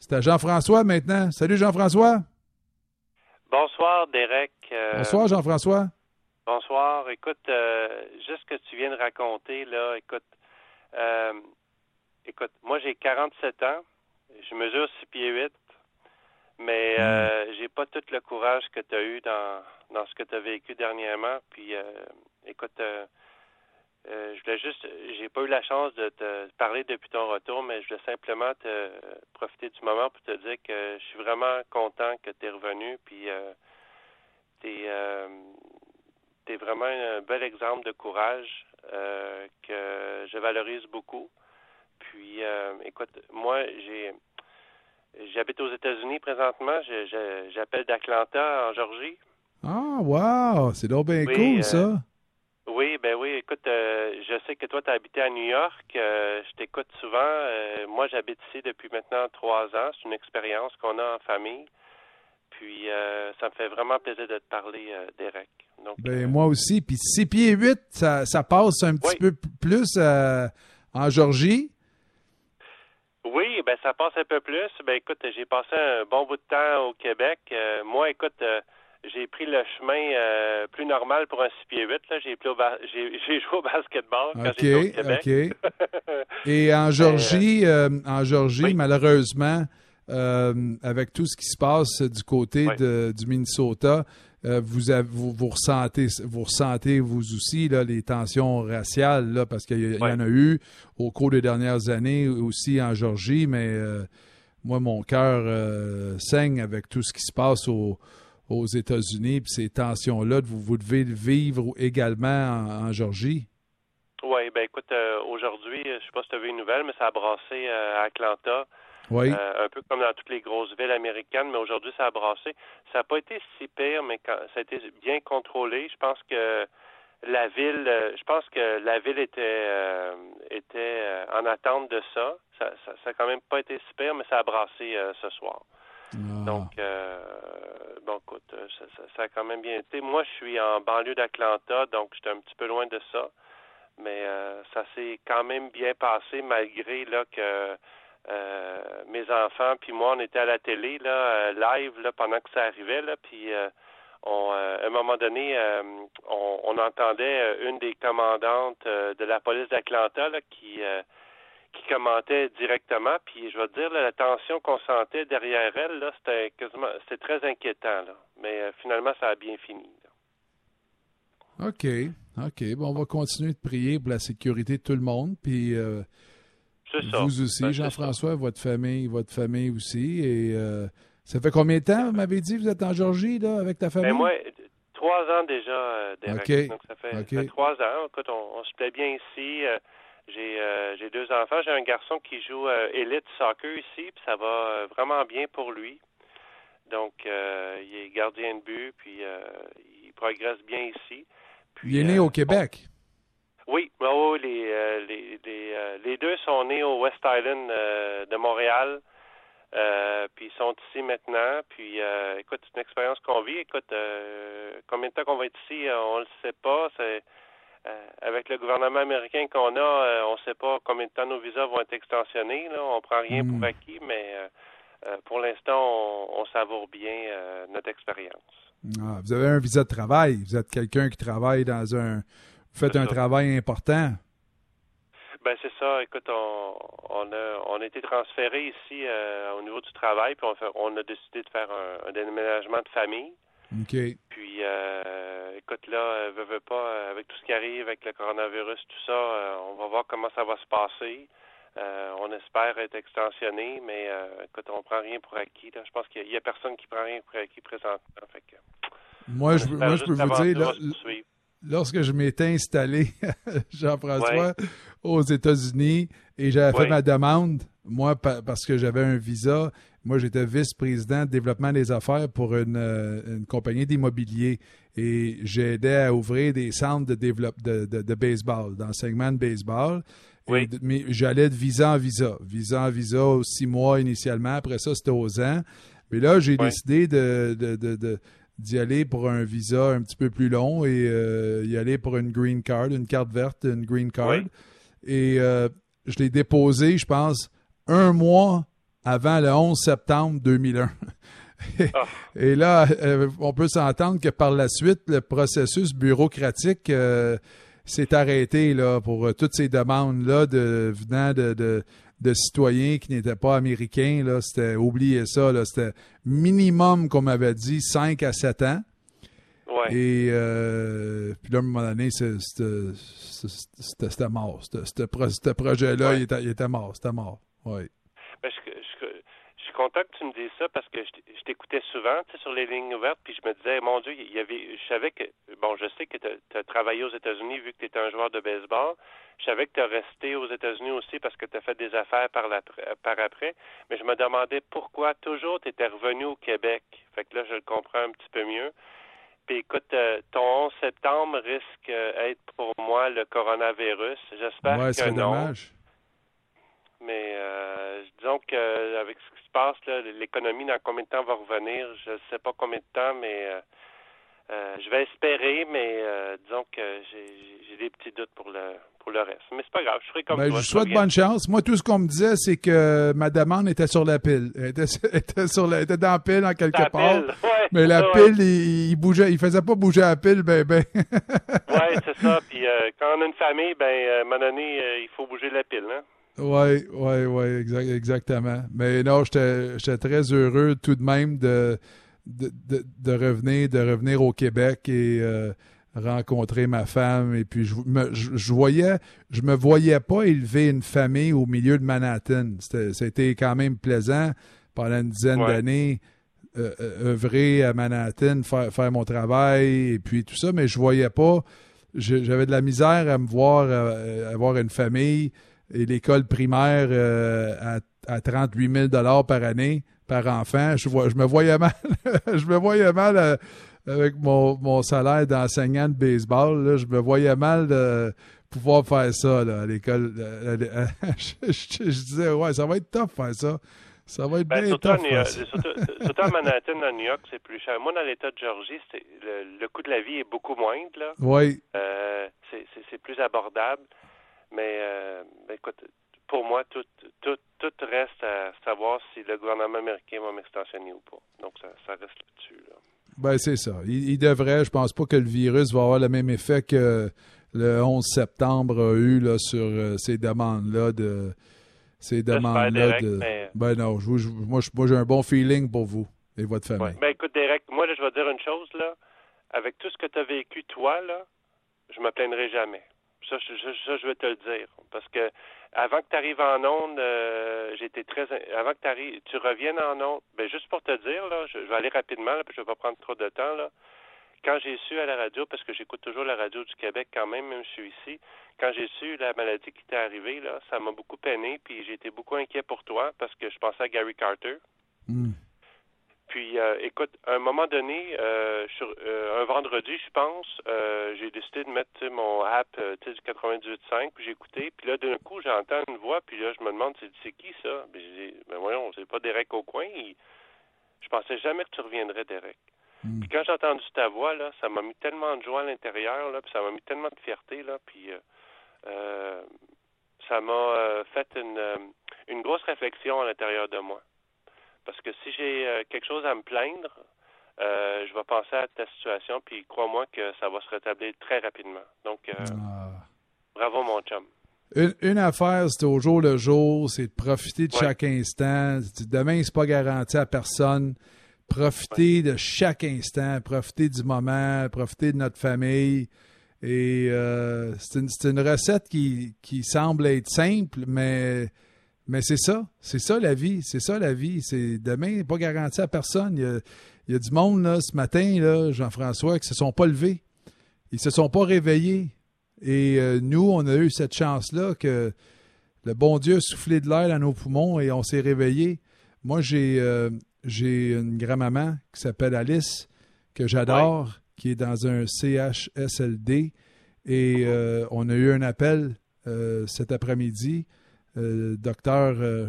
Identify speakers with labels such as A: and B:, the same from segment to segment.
A: C'est à Jean-François maintenant. Salut Jean-François.
B: Bonsoir, Derek.
A: Euh, Bonsoir, Jean-François.
B: Bonsoir. Écoute, euh, juste ce que tu viens de raconter, là, écoute, euh, écoute, moi j'ai 47 ans, je mesure 6 pieds 8, mais hmm. j'ai pas tout le courage que tu as eu dans, dans ce que tu as vécu dernièrement. Puis, écoute, euh, je voulais juste, j'ai pas eu la chance de te parler depuis ton retour, mais je voulais simplement te profiter du moment pour te dire que je suis vraiment content que tu es revenu, puis euh, tu es, euh, vraiment un bel exemple de courage euh, que je valorise beaucoup. Puis, écoute, moi, j'ai j'habite aux États-Unis présentement, j'appelle d'Atlanta, en Georgie.
A: Ah, wow! C'est donc bien cool, ça!
B: Oui, ben oui. Écoute, euh, je sais que toi, tu as habité à New York. Euh, je t'écoute souvent. Euh, moi, j'habite ici depuis maintenant trois ans. C'est une expérience qu'on a en famille. Puis, ça me fait vraiment plaisir de te parler, Derek.
A: Donc, ben, moi aussi. Puis, 6 pieds 8, ça, ça passe un petit peu plus en Georgie.
B: Oui, ben ça passe un peu plus. Ben écoute, j'ai passé un bon bout de temps au Québec. moi, écoute, j'ai pris le chemin euh, plus normal pour un 6 pieds 8. J'ai, j'ai, joué au basketball quand j'étais au Québec.
A: Et en Georgie, euh, en Georgie malheureusement, euh, avec tout ce qui se passe du côté de, du Minnesota, vous, avez, vous, ressentez, vous ressentez vous aussi là, les tensions raciales, là, parce qu'il y, y, en a eu au cours des dernières années aussi en Georgie, mais moi, mon cœur saigne avec tout ce qui se passe au aux États-Unis, puis ces tensions-là, vous, vous devez vivre également en, Georgie?
B: Oui, ben écoute, euh, aujourd'hui, je ne sais pas si tu as vu une nouvelle, mais ça a brassé euh, à Atlanta.
A: Oui.
B: Euh, un peu comme dans toutes les grosses villes américaines, mais aujourd'hui, ça a brassé. Ça n'a pas été si pire, mais quand, ça a été bien contrôlé. Je pense que la ville, je pense que la ville était était en attente de ça. Ça, ça, quand même pas été si pire, mais ça a brassé ce soir. Ah. Donc, euh, bon, écoute, euh, ça, a quand même bien été. Moi, je suis en banlieue d'Atlanta, donc j'étais un petit peu loin de ça. Mais euh, ça s'est quand même bien passé malgré là que mes enfants puis moi on était à la télé là live là pendant que ça arrivait là puis on, à un moment donné on, on, entendait une des commandantes de la police d'Atlanta là, qui qui commentait directement. Puis je vais te dire, la tension qu'on sentait derrière elle, là, c'était quasiment c'était très inquiétant. Là. Mais euh, finalement, ça a bien fini.
A: OK. OK. Bon, on va continuer de prier pour la sécurité de tout le monde. Puis euh, vous aussi, ben, Jean-François, votre famille, votre famille aussi. Et euh, ça fait combien de temps, vous m'avez dit, vous êtes en Georgie, là, avec ta ben, famille?
B: moi, trois ans déjà, Derek. Donc, ça fait, trois ans. Écoute, on, se plaît bien ici. J'ai euh, j'ai deux enfants. J'ai un garçon qui joue euh, élite soccer ici, puis ça va euh, vraiment bien pour lui. Donc, il est gardien de but, puis il progresse bien ici.
A: Puis, il est né au Québec.
B: Oui, les, les, les, les, deux sont nés au West Island de Montréal. puis ils sont ici maintenant. Puis écoute, c'est une expérience qu'on vit. Écoute, combien de temps qu'on va être ici, on ne le sait pas. C'est euh, avec le gouvernement américain qu'on a, euh, on ne sait pas combien de temps nos visas vont être extensionnés. Là. On prend rien pour hmm. acquis, mais euh, pour l'instant, on, savoure bien notre expérience.
A: Ah, vous avez un visa de travail. Vous êtes quelqu'un qui travaille dans un. Vous faites un travail important.
B: Ben c'est ça. Écoute, on, on, a, on a été transféré ici au niveau du travail, puis on, a décidé de faire un déménagement de famille. Puis, euh, écoute, là, euh, veux pas, euh, avec tout ce qui arrive, avec le coronavirus, tout ça, on va voir comment ça va se passer. on espère être extensionné, mais écoute, on prend rien pour acquis. Je pense qu'il y, a personne qui prend rien pour acquis présentement.
A: moi, je, moi, je peux vous dire, lorsque je m'étais installé, Jean-François, aux États-Unis, et j'avais fait ma demande, moi, parce que j'avais un visa, moi, j'étais vice-président de développement des affaires pour une, euh, compagnie d'immobilier et j'aidais à ouvrir des centres de, développe, de, de, baseball, d'enseignement de baseball.
B: Oui.
A: mais j'allais de visa en visa. Visa en visa, six mois initialement. Après ça, c'était aux ans. Mais là, j'ai décidé de, d'y aller pour un visa un petit peu plus long et euh, y aller pour une green card, une carte verte, une green card. Et euh, je l'ai déposé, je pense, un mois avant le 11 septembre 2001. Ah. Et là, euh, on peut s'entendre que par la suite, le processus bureaucratique euh, s'est arrêté là, pour toutes ces demandes-là de, venant de, de, citoyens qui n'étaient pas américains. Là, c'était, oubliez ça, là, c'était minimum, comme on m'avait dit, 5 à 7 ans. Et euh, puis là, à un moment donné, c'était mort. Ce projet-là, il, était, mort. C'était mort. Oui.
B: Suis content que tu me dises ça parce que je, t'écoutais souvent sur les lignes ouvertes, puis je me disais, mon Dieu, il y avait, je savais que, bon, je sais que tu as, travaillé aux États-Unis vu que tu étais un joueur de baseball. Je savais que tu as resté aux États-Unis aussi parce que tu as fait des affaires par, la, par après, mais je me demandais pourquoi toujours tu étais revenu au Québec. Fait que là, je le comprends un petit peu mieux écoute, euh, ton 11 septembre risque d'être euh, pour moi le coronavirus. J'espère que non. Dommage. Mais euh, disons qu'avec ce qui se passe, l'économie, dans combien de temps va revenir? Je ne sais pas combien de temps, mais je vais espérer, mais disons que j'ai des petits doutes pour le pour le reste. Mais c'est pas grave, je ferai comme ben,
A: Je vous souhaite bonne chance. Moi, tout ce qu'on me disait, c'est que ma demande était sur la pile. Elle était, sur la, était dans la pile en quelque part. mais la pile, il, bougeait, il faisait pas bouger la pile, ben ben.
B: oui, c'est ça. Puis euh, quand on a une famille, ben à un moment donné, euh, il faut bouger la pile, hein.
A: Oui, oui, oui, exactement. Mais non, j'étais très heureux tout de même de, de, de, revenir, de revenir au Québec et euh, rencontrer ma femme et puis je me, je, voyais je me voyais pas élever une famille au milieu de Manhattan. C'était quand même plaisant pendant une dizaine d'années euh, euh, œuvrer à Manhattan, faire, faire mon travail et puis tout ça, mais je voyais pas j'avais de la misère à me voir avoir une famille et l'école primaire à, à 38 000 dollars par année par enfant. Je, vois, je me voyais mal. je me voyais mal avec mon, mon salaire d'enseignant de baseball, je me voyais mal de pouvoir faire ça à l'école. je, disais, ouais, ça va être tough faire ça. Ça va être ben, bien tough.
B: surtout, à Manhattan, à New York, c'est plus cher. Moi, dans l'État de Georgie, le, le, coût de la vie est beaucoup moindre. Là.
A: Oui.
B: Euh, c'est plus abordable. Mais euh, ben, écoute, pour moi, tout, tout, tout reste à savoir si le gouvernement américain va m'extensionner ou pas. Donc, ça, ça reste là-dessus. Là.
A: Ben, c'est ça. Il, devrait. Je pense pas que le virus va avoir le même effet que le 11 septembre a eu là, sur euh, ces demandes-là de. Ces demandes-là de. Ben non, moi, moi j'ai un bon feeling pour vous et votre famille.
B: Ben écoute, Derek, moi, je vais dire une chose, là. Avec tout ce que tu as vécu, toi, là, je me plaindrai jamais. Ça, ça, je vais te le dire. Parce que avant que tu arrives en onde, euh, j'étais très avant que arrives, tu reviennes en onde, ben juste pour te dire là, je, vais aller rapidement là, puis je vais pas prendre trop de temps là. Quand j'ai su à la radio, parce que j'écoute toujours la radio du Québec quand même, même si je suis ici, quand j'ai su la maladie qui t'est arrivée là, ça m'a beaucoup peiné, puis j'ai été beaucoup inquiet pour toi parce que je pensais à Gary Carter.
A: Hmm.
B: Puis, euh, écoute, à un moment donné, euh, sur, euh, un vendredi, je pense, j'ai décidé de mettre mon app du 98.5, puis j'ai écouté. Puis là, d'un coup, j'entends une voix, puis là, je me demande, c'est qui ça? Puis j'ai dit, ben voyons, c'est pas Derek au coin. Je pensais jamais que tu reviendrais, Derek. Hmm. Puis quand j'ai entendu ta voix, là, ça m'a mis tellement de joie à l'intérieur, là, puis ça m'a mis tellement de fierté, là, puis ça m'a fait une, une grosse réflexion à l'intérieur de moi. Parce que si j'ai euh, quelque chose à me plaindre, euh, je vais penser à ta situation, puis crois-moi que ça va se rétablir très rapidement. Donc, euh, ah. bravo, mon chum.
A: Une, affaire, c'est au jour le jour, c'est de profiter de chaque instant. Demain, c'est pas garanti à personne. Profiter de chaque instant, profiter du moment, profiter de notre famille. Et c'est une, une, recette qui, qui semble être simple, mais mais c'est ça, c'est ça la vie, c'est ça la vie. C'est demain, pas garanti à personne. Il y a, du monde là, ce matin, là, Jean-François, qui se sont pas levés. Ils se sont pas réveillés. Et euh, nous, on a eu cette chance-là que le bon Dieu a soufflé de l'air dans nos poumons et on s'est réveillés. Moi, j'ai euh, j'ai une grand-maman qui s'appelle Alice, que j'adore, qui est dans un CHSLD. Et euh, on a eu un appel cet après-midi euh, docteur, euh,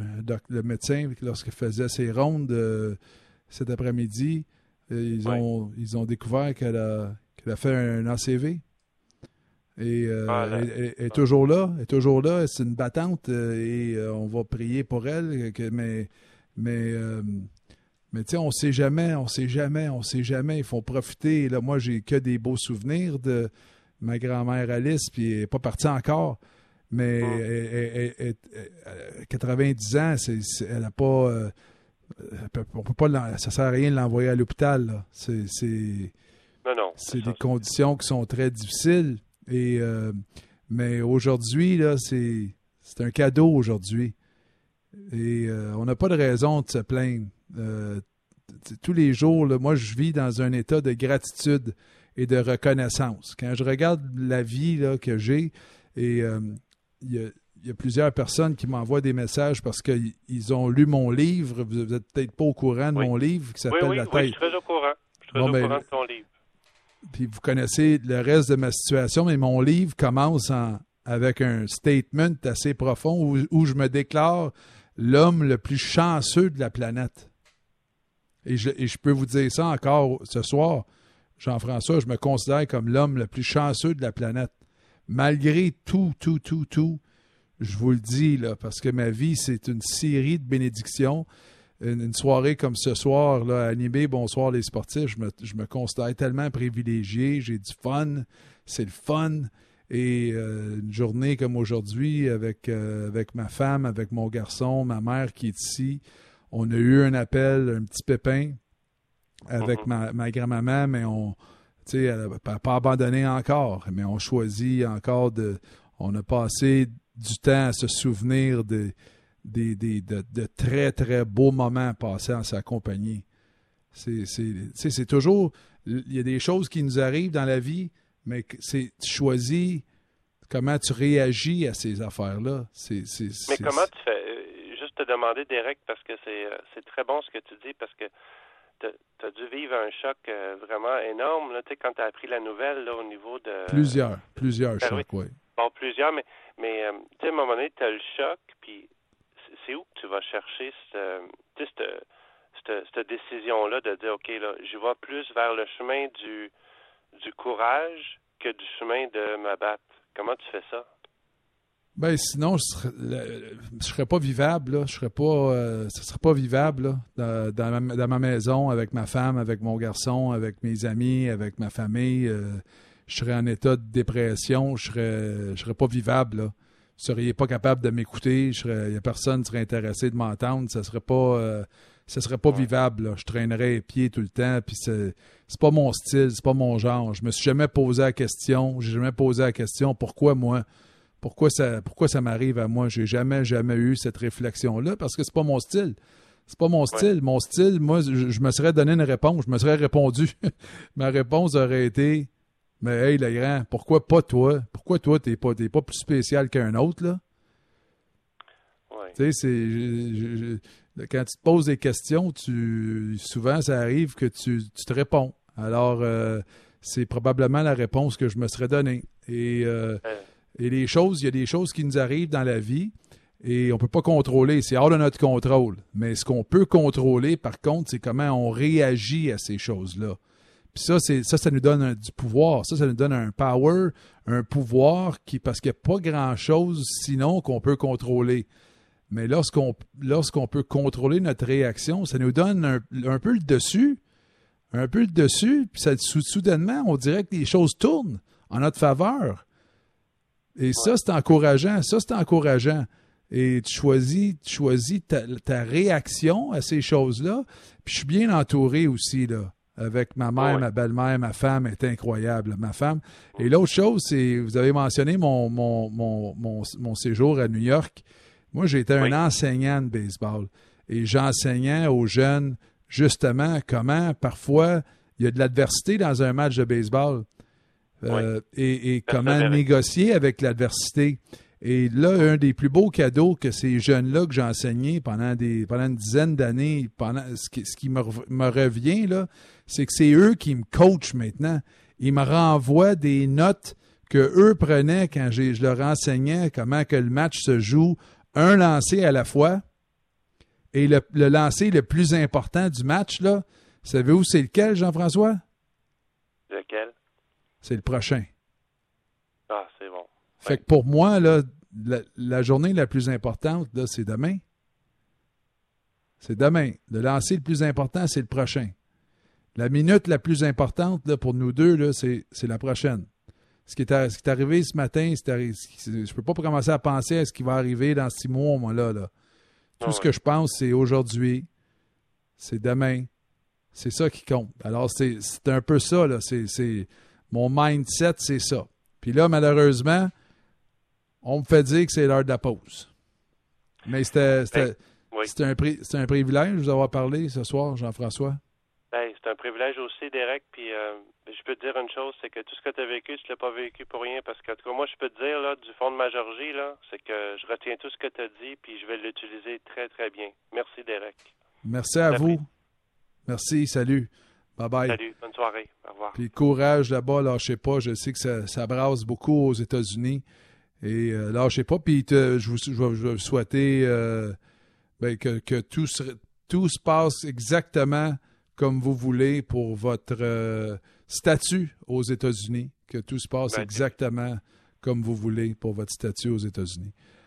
A: le médecin, lorsqu'il faisait ses rondes euh, cet après-midi, ils, ont, ils ont découvert qu'elle a, a fait un ACV. Et ah, elle, est toujours là, elle est toujours là, c'est une battante et on va prier pour elle, mais Mais, euh, mais tu sais, on sait jamais, on sait jamais, on sait jamais. Il faut profiter. Là, moi, j'ai que des beaux souvenirs de ma grand-mère Alice, puis elle n'est pas partie encore. Mais 90 ans, elle n'a pas. Euh, on peut pas ça sert à rien de l'envoyer à l'hôpital. C'est c'est des conditions qui sont très difficiles. Et euh, mais aujourd'hui, là, c'est un cadeau aujourd'hui. Et euh, on n'a pas de raison de se plaindre. tous les jours, moi, je vis dans un état de gratitude et de reconnaissance. Quand je regarde la vie là, que j'ai, et il y, a, plusieurs personnes qui m'envoient des messages parce qu'ils ont lu mon livre. Vous n'êtes peut-être pas au courant de mon livre qui s'appelle La
B: tête. Oui, je suis très au courant. Je suis très au ben, courant de ton livre.
A: Puis vous connaissez le reste de ma situation, mais mon livre commence avec un statement assez profond où, je me déclare l'homme le plus chanceux de la planète. Et je, et je, peux vous dire ça encore ce soir, Jean-François, je me considère comme l'homme le plus chanceux de la planète malgré tout, tout, tout, tout, je vous le dis, là, parce que ma vie, c'est une série de bénédictions. Une, soirée comme ce soir, là, animée Bonsoir les sportifs, je me, considère tellement privilégié, j'ai du fun, c'est le fun. Et euh, une journée comme aujourd'hui, avec, euh, avec ma femme, avec mon garçon, ma mère qui est ici, on a eu un appel, un petit pépin avec uh-huh. ma, ma grand-maman, mais on, n'a pas abandonné encore, mais on choisit encore de. On a passé du temps à se souvenir de, de, très, très beaux moments passés en sa compagnie. C'est toujours. Il y a des choses qui nous arrivent dans la vie, mais c'est tu choisis comment tu réagis à ces affaires-là.
B: Mais comment tu fais? Euh, juste te demander, Derek, parce que euh, c'est très bon ce que tu dis, parce que tu as dû vivre un choc euh, vraiment énorme là, quand tu as appris la nouvelle là, au niveau de.
A: Plusieurs, plusieurs ben chocs, oui.
B: Bon, plusieurs, mais, mais euh, tu sais, à un moment donné, tu as le choc, puis c'est où que tu vas chercher cette, cette, cette décision-là de dire, OK, là, je vais plus vers le chemin du, du courage que du chemin de m'abattre. Comment tu fais ça?
A: Ben sinon, je serais, serais pas vivable. Là. Je serais pas, euh, serait pas vivable dans, dans, ma, maison avec ma femme, avec mon garçon, avec mes amis, avec ma famille. Euh, je serais en état de dépression. Je serais, je serais pas vivable. Là. Vous seriez pas capable de m'écouter. Il y a personne qui serait intéressé de m'entendre. Ça serait pas, euh, ça serait pas vivable. Je traînerais les pieds tout le temps. Puis c'est, c'est pas mon style, c'est pas mon genre. Je me suis jamais posé la question. J'ai jamais posé la question pourquoi moi? Pourquoi ça, pourquoi ça m'arrive à moi? J'ai jamais, jamais eu cette réflexion-là parce que c'est pas mon style. C'est pas mon style. Mon style, moi, je, me serais donné une réponse. Je me serais répondu. Ma réponse aurait été Mais hey, le grand, pourquoi pas toi? Pourquoi toi, t'es pas, pas plus spécial qu'un autre, là? Tu sais, c'est. Quand tu te poses des questions, tu souvent ça arrive que tu, te réponds. Alors, euh, c'est probablement la réponse que je me serais donnée. Et euh, et les choses, il y a des choses qui nous arrivent dans la vie et on ne peut pas contrôler. C'est hors de notre contrôle. Mais ce qu'on peut contrôler, par contre, c'est comment on réagit à ces choses-là. Puis ça, ça, ça nous donne du pouvoir. Ça, ça nous donne un power, un pouvoir qui, parce qu'il n'y a pas grand-chose sinon qu'on peut contrôler. Mais lorsqu'on lorsqu'on peut contrôler notre réaction, ça nous donne un, un, peu le dessus, un peu le dessus, puis ça, soudainement, on dirait que les choses tournent en notre faveur. Et ça, c'est encourageant. Ça, c'est encourageant. Et tu choisis, tu choisis ta, réaction à ces choses-là. Puis je suis bien entouré aussi, là. Avec ma mère, ma belle-mère, ma femme est incroyable, ma femme. Et l'autre chose, c'est, vous avez mentionné mon, mon, mon, mon, séjour à New York. Moi, j'étais un enseignant de baseball. Et j'enseignais aux jeunes, justement, comment parfois il y a de l'adversité dans un match de baseball. Euh, et, comment négocier avec l'adversité. Et là, un des plus beaux cadeaux que ces jeunes-là que j'ai enseigné pendant, des, pendant une dizaine d'années, pendant ce qui, ce qui me, me, revient, là, c'est que c'est eux qui me coachent maintenant. Ils me renvoient des notes que eux prenaient quand je leur enseignais comment que le match se joue, un lancé à la fois. Et le, le lancer le plus important du match, là, savez-vous c'est lequel, Jean-François? C'est le prochain.
B: Ah, c'est bon.
A: Fait que pour moi, là, la, journée la plus importante, là, c'est demain. C'est demain. Le lancer le plus important, c'est le prochain. La minute la plus importante là, pour nous deux, c'est la prochaine. Ce qui, est, ce qui est arrivé ce matin, je ne peux pas commencer à penser à ce qui va arriver dans six mois, moi, là. là. Tout ah ce que je pense, c'est aujourd'hui, c'est demain, c'est ça qui compte. Alors, c'est un peu ça, là. C'est mon mindset, c'est ça. Puis là, malheureusement, on me fait dire que c'est l'heure de la pause. Mais c'était ben, un, un, privilège de vous avoir parlé ce soir, Jean-François.
B: Ben, c'est un privilège aussi, Derek. Puis euh, je peux te dire une chose, c'est que tout ce que tu as vécu, tu l'as pas vécu pour rien. Parce que, en tout cas, moi, je peux te dire, là, du fond de ma Georgie, là, c'est que je retiens tout ce que tu as dit, puis je vais l'utiliser très, très bien. Merci, Derek.
A: Merci à vous. Merci, salut. Bye bye.
B: Salut, bonne soirée. Au revoir.
A: Puis courage là-bas, lâchez pas. Je sais que ça, ça brasse beaucoup aux États-Unis. Et euh, lâchez pas. Puis je, vous, je, vais vous souhaiter euh, ben, que, que tout, se, tout se passe exactement comme vous voulez pour votre euh, statut aux États-Unis, que tout se passe ben, exactement comme vous voulez pour votre statut aux États-Unis.